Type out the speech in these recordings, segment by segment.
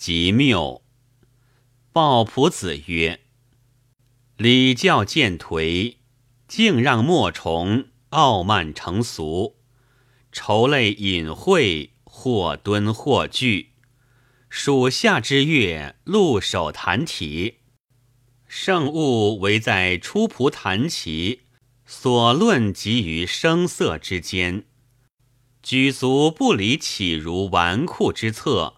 极谬。鲍仆子曰：“礼教渐颓，敬让莫崇，傲慢成俗，愁泪隐晦，或敦或惧。暑夏之月，露手弹体，圣物唯在出仆弹棋，所论集于声色之间。举足不离岂如纨绔之策。”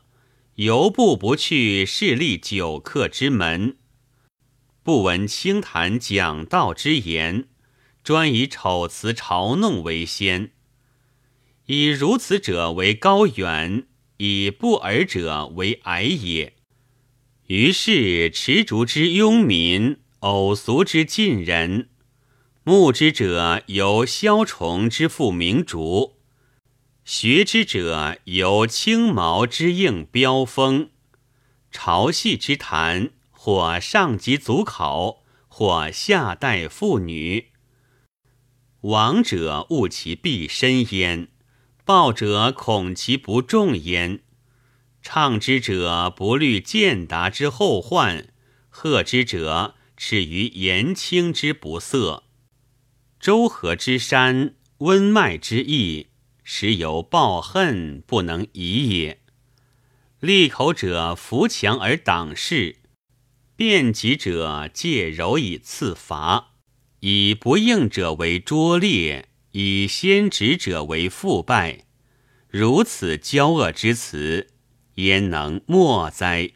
犹步不去势利酒客之门，不闻清谈讲道之言，专以丑辞嘲弄为先。以如此者为高远，以不尔者为矮也。于是持竹之庸民，偶俗之近人，目之者由枭虫之复明竹。学之者由青毛之应标风，朝戏之谈，或上及足考，或下待妇女。亡者恶其必身焉，暴者恐其不重焉。唱之者不虑见达之后患，贺之者耻于言轻之不色。周河之山，温脉之意。时有抱恨不能已也。利口者扶墙而挡势，辩己者借柔以刺伐，以不应者为拙劣，以先直者为腐败。如此骄恶之词，焉能莫哉？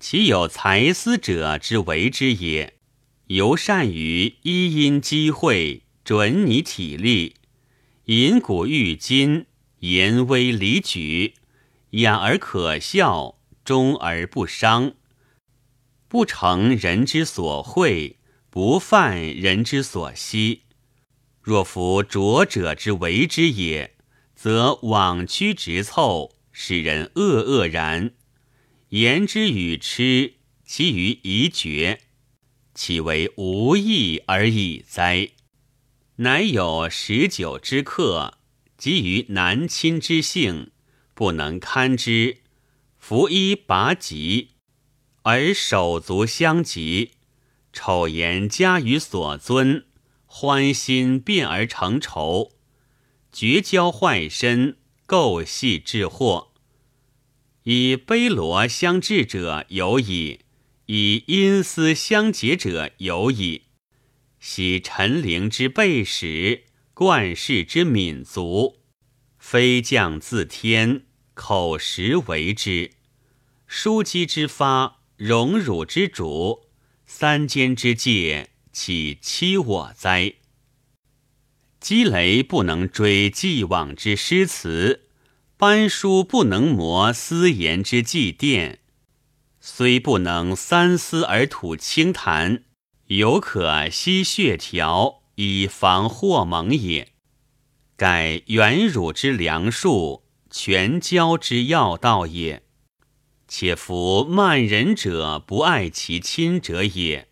其有才思者之为之也，尤善于一因机会，准你体力。引古喻今，言微离举，雅而可笑，忠而不伤，不成人之所会，不犯人之所惜。若夫拙者之为之也，则枉屈直凑，使人恶恶然。言之与痴，其于疑绝，岂为无益而已哉？乃有十九之客，及于男亲之性，不能堪之。服衣拔疾，而手足相及，丑言加于所尊，欢心变而成仇，绝交坏身，构系致祸。以卑罗相制者有矣，以阴私相结者有矣。喜陈灵之备始，冠世之敏族，飞将自天，口实为之；枢机之发，荣辱之主，三监之戒，岂欺我哉？积雷不能追既往之诗词，班书不能磨私言之祭奠，虽不能三思而吐清谈。犹可吸血条以防祸蒙也。盖元乳之良术，全交之要道也。且夫慢人者不爱其亲者也，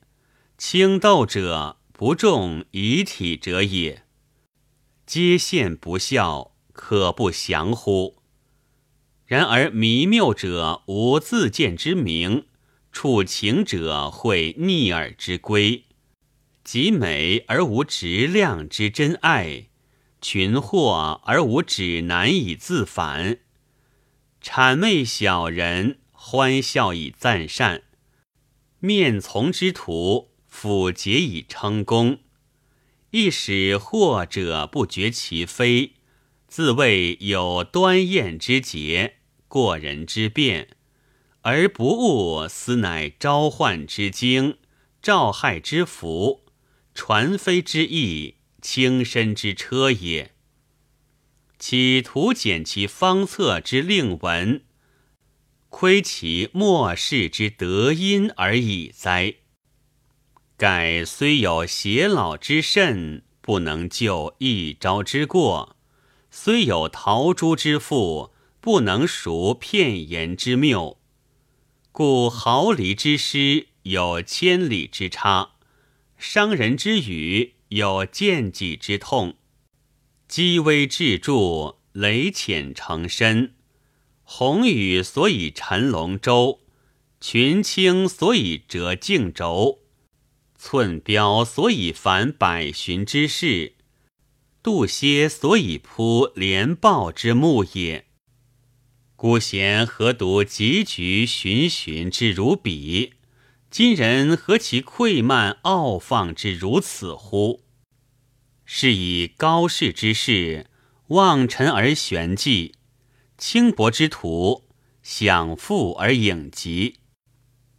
轻斗者不重遗体者也。皆献不孝，可不降乎？然而迷谬者无自见之明。触情者会逆耳之归，极美而无质量之真爱，群惑而无指难以自反，谄媚小人，欢笑以赞善，面从之徒，俯节以称功，亦使惑者不觉其非，自谓有端砚之节，过人之辩。而不悟，斯乃召唤之精，召害之福，传飞之意，轻身之车也。岂图简其方策之令文，窥其末世之德音而已哉？盖虽有偕老之甚，不能救一朝之过；虽有陶朱之富，不能赎片言之谬。故毫厘之诗有千里之差，伤人之语有见己之痛。积微至著，累浅成深，鸿宇所以沉龙舟，群青所以折竞轴，寸标所以凡百寻之势，杜歇所以铺连豹之木也。孤贤何独汲汲循循之如彼？今人何其愧慢傲放之如此乎？是以高士之士望尘而玄寂。轻薄之徒，享富而影疾；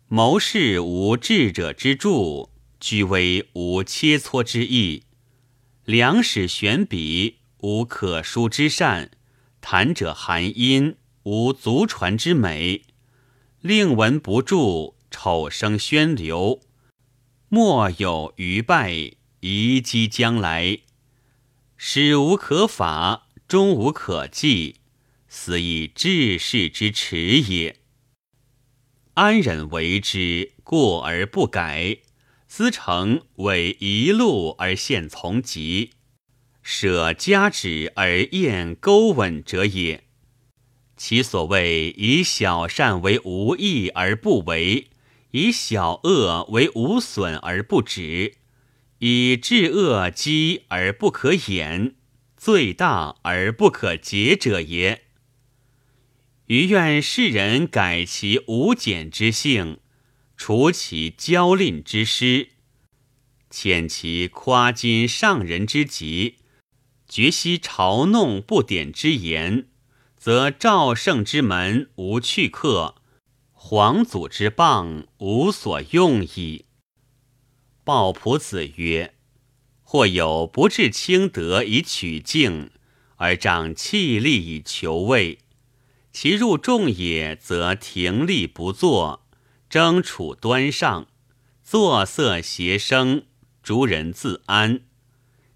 谋士无智者之助，居危无切磋之意；良史悬笔，无可书之善；谈者含音，无足传之美；令文不著，丑声喧流；莫有余败，遗积将来；始无可法，终无可继。斯以治世之耻也。安忍为之过而不改，思成为一路而现从疾，舍家止而厌钩吻者也。其所谓以小善为无益而不为，以小恶为无损而不止，以治恶积而不可掩，罪大而不可解者也。余愿世人改其无减之性，除其骄吝之失，遣其夸今上人之极，绝悉嘲弄不典之言，则赵胜之门无去客，皇祖之棒无所用矣。鲍仆子曰：“或有不至清德以取敬，而仗气力以求位。”其入众也，则停立不坐，争处端上，作色谐声，逐人自安。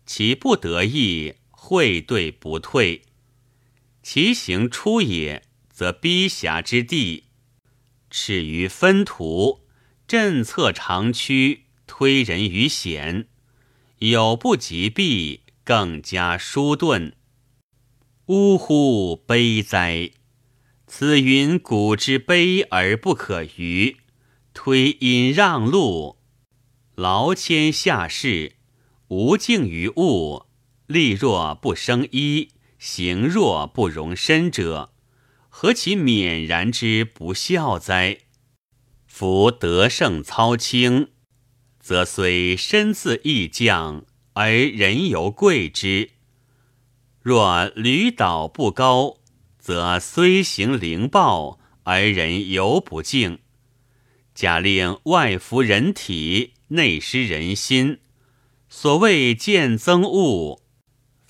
其不得意，会对不退。其行出也，则逼狭之地，耻于分途，震策长驱，推人于险。有不及避，更加疏钝。呜呼，悲哉！此云古之悲而不可逾，推引让路，劳谦下士，无敬于物，力若不生一，行若不容身者，何其勉然之不孝哉！夫德胜操轻，则虽身自易降，而人犹贵之；若屡倒不高。则虽行灵暴，而人犹不敬。假令外服人体，内失人心。所谓见憎恶，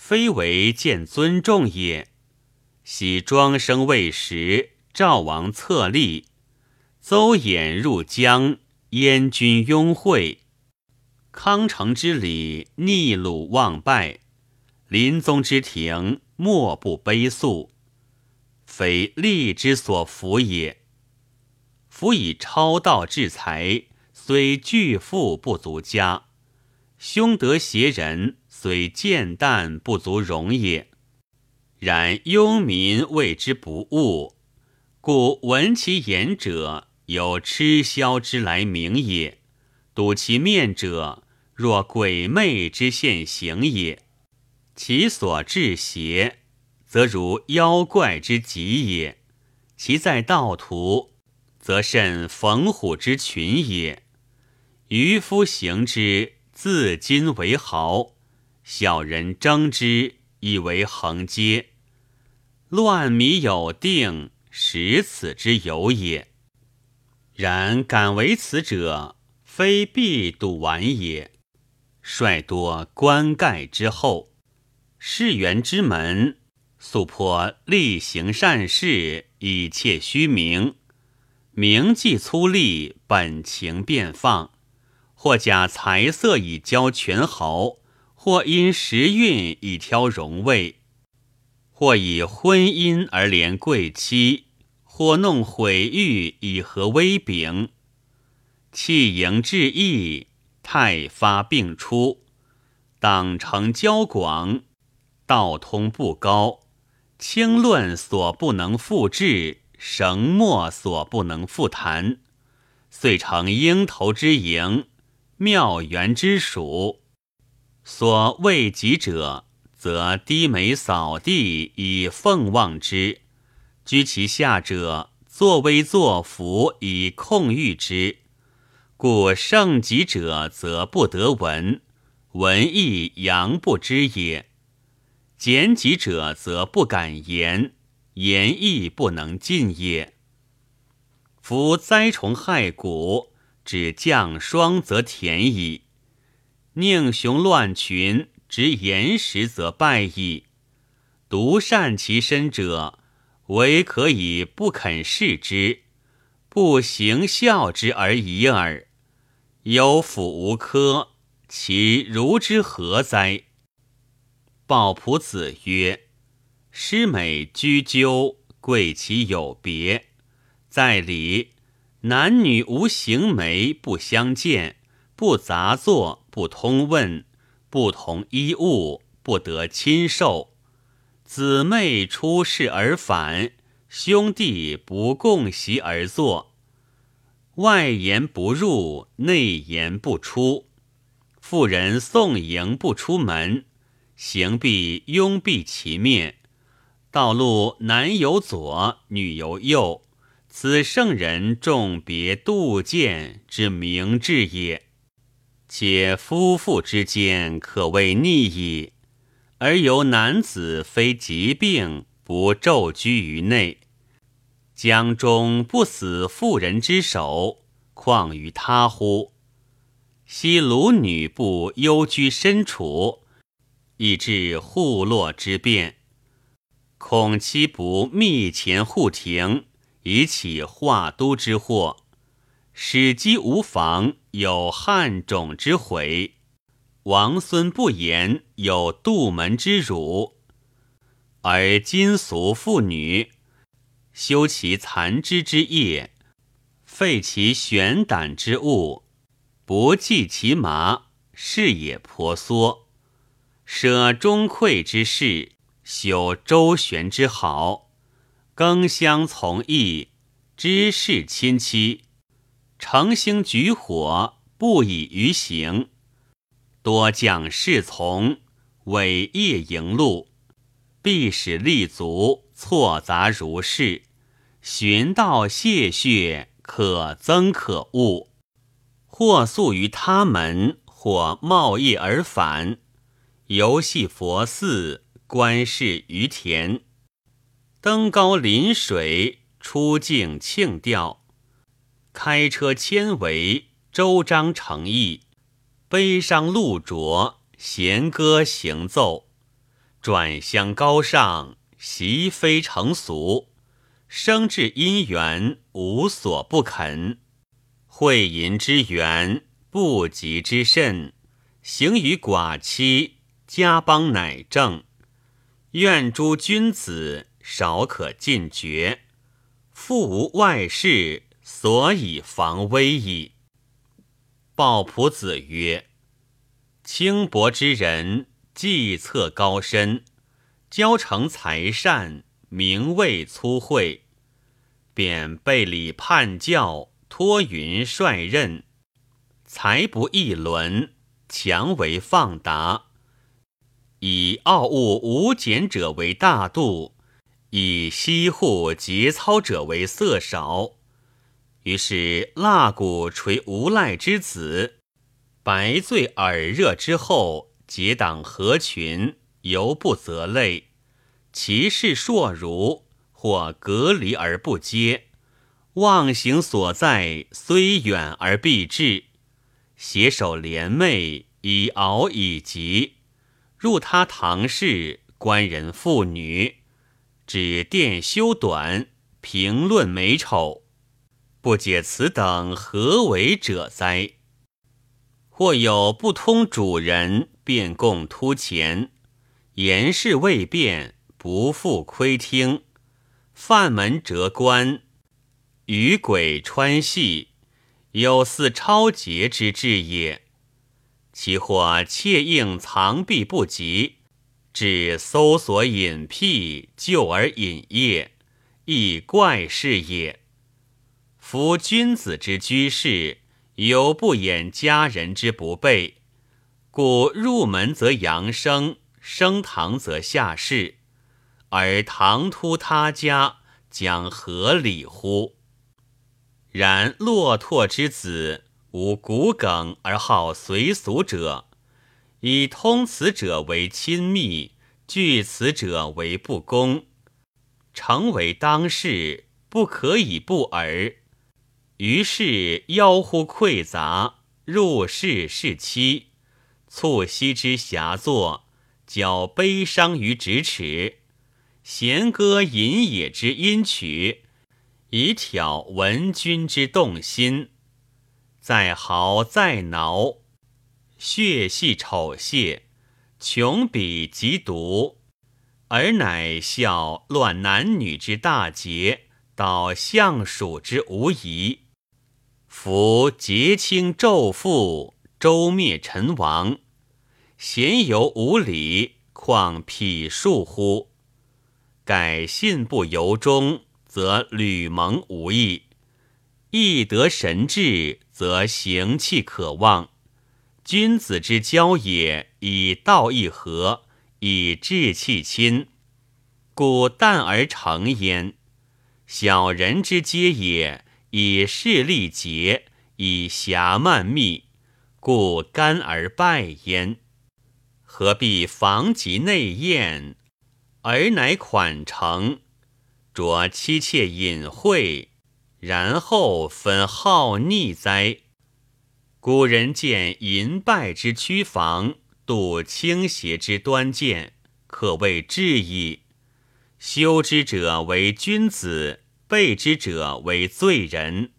非为见尊重也。喜庄生未时，赵王策立，邹衍入江，燕军拥会。康成之礼，逆鲁忘败。临宗之庭，莫不悲肃。非利之所服也。夫以超道治才，虽巨富不足家；凶德邪人，虽贱淡不足容也。然庸民谓之不务，故闻其言者，有嗤削之来名也；睹其面者，若鬼魅之现形也。其所至邪？则如妖怪之极也，其在道途，则甚逢虎之群也。渔夫行之，自今为豪；小人争之，以为横阶。乱米有定，识此之有也。然敢为此者，非必睹完也。率多棺盖之后，世园之门。素颇力行善事以窃虚名，名既粗粝，本情便放；或假财色以交权豪，或因时运以挑荣位，或以婚姻而连贵妻，或弄毁誉以合威柄。气盈志溢，太发病出，党成交广，道通不高。清论所不能复治，绳墨所不能复弹，遂成鹰头之营，妙缘之属。所未及者，则低眉扫地以奉望之；居其下者，作威作福以控御之。故盛极者，则不得闻，闻亦扬不知也。简己者，则不敢言，言亦不能尽也。夫灾虫害谷，只降霜则田矣；宁雄乱群，执言时则败矣。独善其身者，唯可以不肯视之，不行孝之而已耳。有辅无科，其如之何哉？鲍仆子曰：“师美居鸠，贵其有别。在礼，男女无行媒，不相见，不杂作，不通问，不同衣物，不得亲受。姊妹出世而返，兄弟不共席而坐。外言不入，内言不出。妇人送迎不出门。”行必拥蔽其面，道路男有左，女有右，此圣人重别度见之明智也。且夫妇之间可谓逆矣，而由男子非疾病不骤居于内，江中不死妇人之手，况于他乎？昔鲁女不幽居深处。以致户落之变，恐其不密前护庭，以起化都之祸；使机无妨，有汉种之悔；王孙不言，有杜门之辱。而今俗妇女，修其残肢之业，废其玄胆之物，不计其麻，是也婆娑。舍钟馈之事，修周旋之好，更相从义，知事亲戚，诚兴举火，不以于行，多将士从，委业迎路，必使立足，错杂如是，寻道谢血，可增可恶，或宿于他门，或冒业而返。游戏佛寺，观视于田，登高临水，出境庆吊，开车千围，周章诚意，悲伤路浊，弦歌行奏，转相高尚，习非成俗，生至姻缘，无所不肯。会淫之源，不及之甚，行于寡妻。家邦乃正，愿诸君子少可尽绝。复无外事，所以防危矣。鲍仆子曰：“轻薄之人，计策高深，交成才善，名位粗慧，便背礼叛教，托云率任，才不一伦，强为放达。”以傲物无俭者为大度，以惜护节操者为色少。于是蜡骨垂无赖之子，白醉耳热之后，结党合群，犹不责累。其事硕如，或隔离而不接，妄行所在，虽远而必至。携手联袂，以敖以及。入他堂室，观人妇女，指店修短，评论美丑，不解此等何为者哉？或有不通主人，便共突前，言事未变，不复窥听，犯门折关，与鬼穿隙，有似超劫之志也。其或窃应藏蔽不及，至搜索隐僻，救而隐业，亦怪事也。夫君子之居士，犹不掩家人之不备，故入门则扬声，升堂则下士，而唐突他家，将何礼乎？然骆驼之子，无骨梗而好随俗者。以通此者为亲密，拒此者为不公，诚为当世，不可以不耳。于是妖乎溃杂，入室是妻，促膝之狭作，矫悲伤于咫尺，弦歌吟野之音曲，以挑闻君之动心。再豪再挠。血系丑亵，穷鄙极毒，而乃笑乱男女之大节，导相属之无疑。夫节清纣父，周灭陈王，贤犹无礼，况匹数乎？改信不由衷，则吕蒙无益；亦得神志，则行气可望。君子之交也，以道义和，以志气亲，故淡而成焉；小人之皆也，以势利竭，以狭慢密，故干而败焉。何必防及内艳，而乃款成，着妻妾隐晦，然后分好逆哉？古人见淫败之屈防，度倾斜之端见，可谓至矣。修之者为君子，备之者为罪人。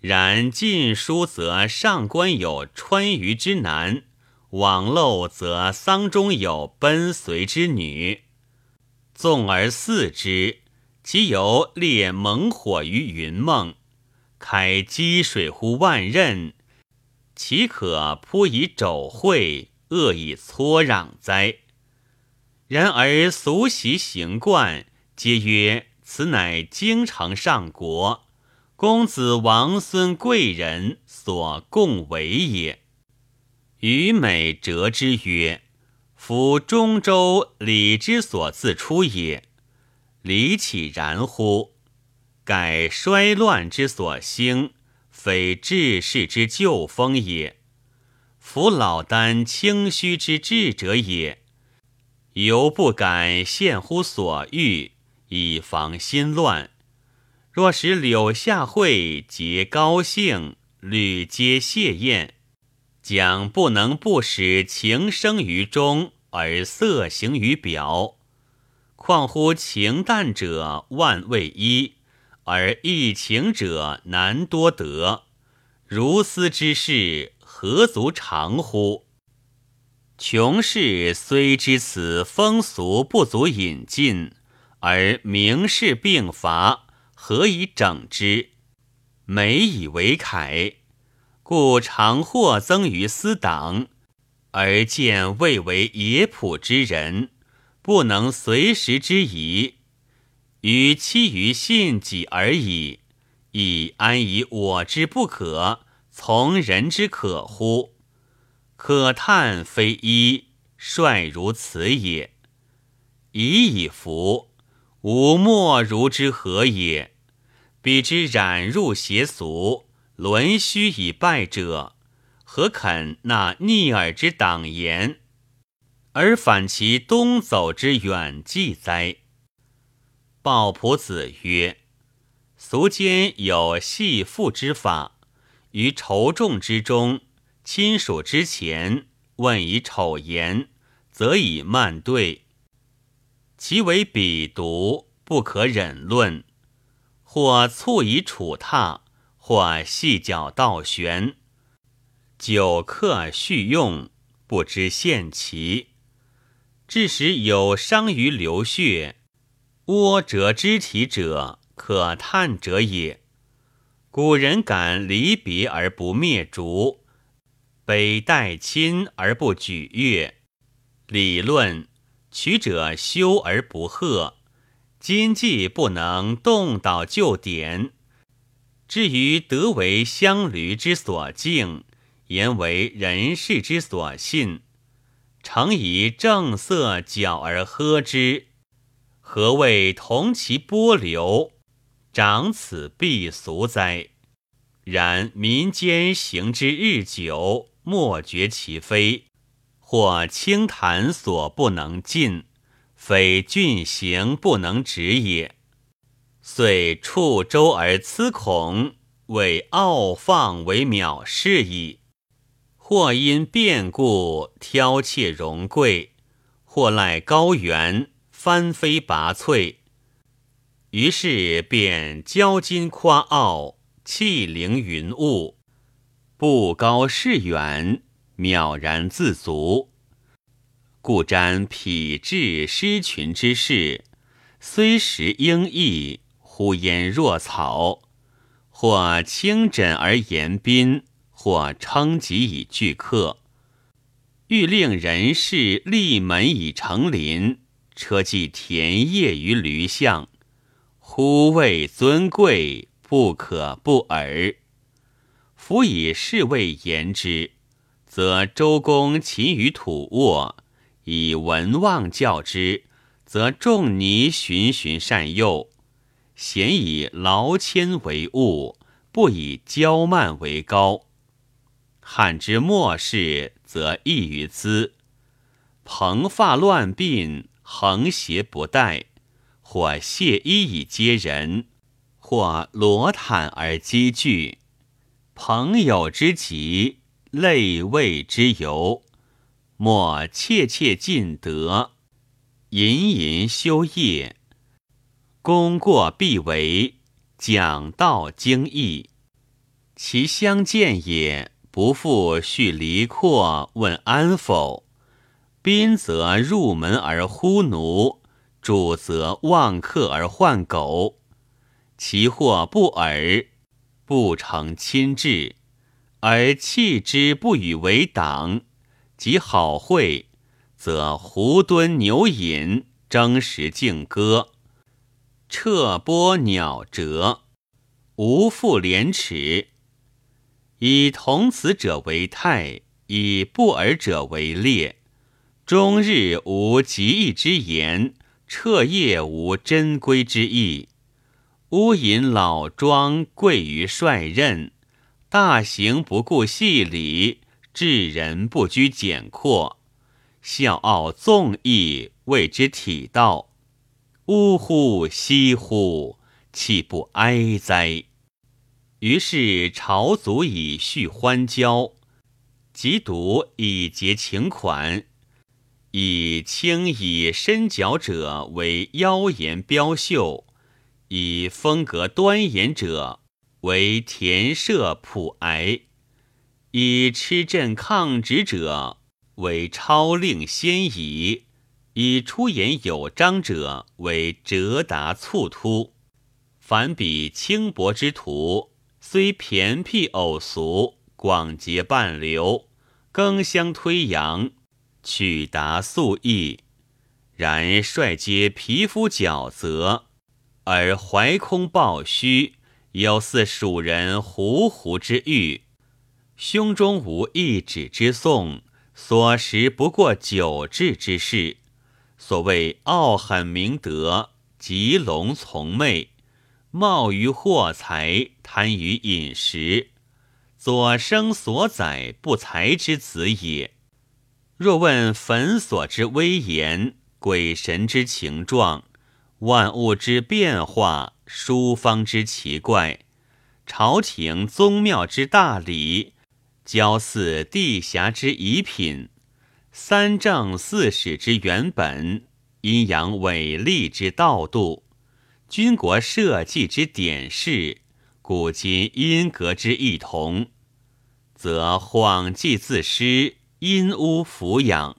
然《晋书》则上官有川渝之男，网漏则丧中有奔随之女。纵而视之，其犹列猛火于云梦，开积水乎万仞。岂可扑以肘会，恶以搓壤哉？然而俗习行惯，皆曰此乃京城上国，公子王孙贵人所共为也。虞美折之曰：“夫中州礼之所自出也，礼岂然乎？改衰乱之所兴。”非治世之旧风也，夫老聃清虚之智者也，犹不敢献乎所欲，以防心乱。若使柳下惠皆高兴，屡皆谢宴，将不能不使情生于中，而色行于表。况乎情淡者万未一。而易情者难多得，如斯之事何足长乎？穷士虽知此风俗不足引进，而名士并伐，何以整之？美以为楷，故常获增于私党，而见未为野仆之人，不能随时之宜。于期于信己而已，亦安以我之不可，从人之可乎？可叹非一，率如此也。已以服，吾莫如之何也？彼之染入邪俗，沦虚以败者，何肯纳逆耳之党言，而反其东走之远计哉？鲍仆子曰：“俗间有系父之法，于仇众之中，亲属之前，问以丑言，则以慢对。其为鄙毒，不可忍论。或促以处榻，或细脚倒悬，久客续用，不知限其，致使有伤于流血。”窝折肢体者，可叹者也。古人敢离别而不灭烛，北待亲而不举乐。理论取者修而不贺，今既不能动倒旧典。至于德为乡驴之所敬，言为人世之所信，诚以正色矫而喝之，何谓同其波流，长此必俗哉？然民间行之日久，莫觉其非，或清谈所不能尽，非峻行不能止也。遂触周而思恐，为傲放为藐视矣。或因变故挑窃荣贵，或赖高原翻飞拔萃，于是便骄矜夸傲，气凌云雾，不高视远，渺然自足。故瞻匹至失群之事，虽时应意，忽焉若草，或轻枕而言宾，或称己以拒客。欲令人事立门以成林，车骑田业于驴象，呼谓尊贵，不可不耳。夫以是谓言之，则周公勤于土沃；以文望教之，则仲尼循循善诱。咸以劳谦为务，不以骄慢为高。汉之末世，则异于兹。蓬发乱鬓，横斜不带，或卸衣以接人，或裸袒而积聚。朋友之极，类位之由，莫切切尽德，隐隐修业。功过必为，讲道精义。其相见也，不复叙离阔，问安否？宾则入门而呼奴，主则望客而唤狗。其或不耳，不成亲至，而弃之不与为党。及好会，则胡蹲牛饮，争食竞歌。彻波鸟折，无复廉耻。以同此者为泰，以不尔者为劣。终日无极义之言，彻夜无珍归之意。乌隐老庄贵于率任，大行不顾细礼，治人不拘简括，笑傲纵意，谓之体道。呜呼！惜乎！岂不哀哉？于是朝族以叙欢交，及读以结情款，以轻以身矫者为妖言标秀，以风格端严者为田舍普哀，以吃阵抗旨者为超令先矣。以出言有章者为折达促突，凡彼轻薄之徒，虽骈辟偶俗，广结半流，更相推扬，取达素意，然率皆皮肤矫则，而怀空抱虚，有似蜀人胡胡之欲，胸中无一指之颂，所识不过九智之事。所谓傲狠明德，极龙从媚，冒于货财，贪于饮食，左生所载不才之子也。若问坟所之威严，鬼神之情状，万物之变化，书方之奇怪，朝廷宗庙之大礼，交祀地峡之遗品。三正四史之原本，阴阳伟立之道度，军国社稷之典事，古今阴格之异同，则恍迹自失，阴污俯仰，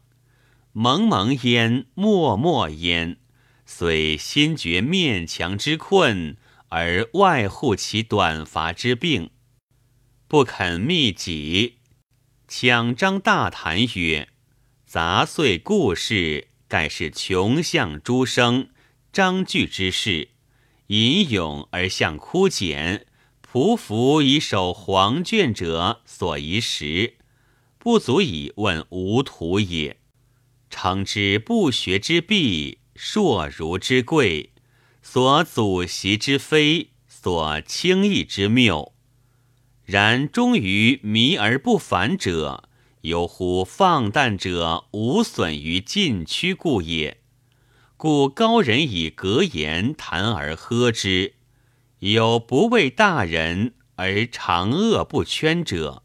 蒙蒙焉，默默焉，虽心觉面墙之困，而外护其短乏之病，不肯密己，抢张大谈曰。杂碎故事，盖是穷相诸生，张句之事，吟咏而向枯简，匍匐以守黄卷者所遗识，不足以问无徒也。诚知不学之弊，硕儒之贵，所祖习之非，所轻易之谬。然终于迷而不返者，犹乎放诞者无损于禁区故也。故高人以格言谈而呵之，有不畏大人而长恶不圈者。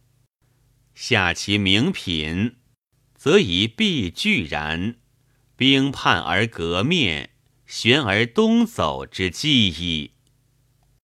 下其名品，则以必俱然，兵叛而革灭，旋而东走之计矣。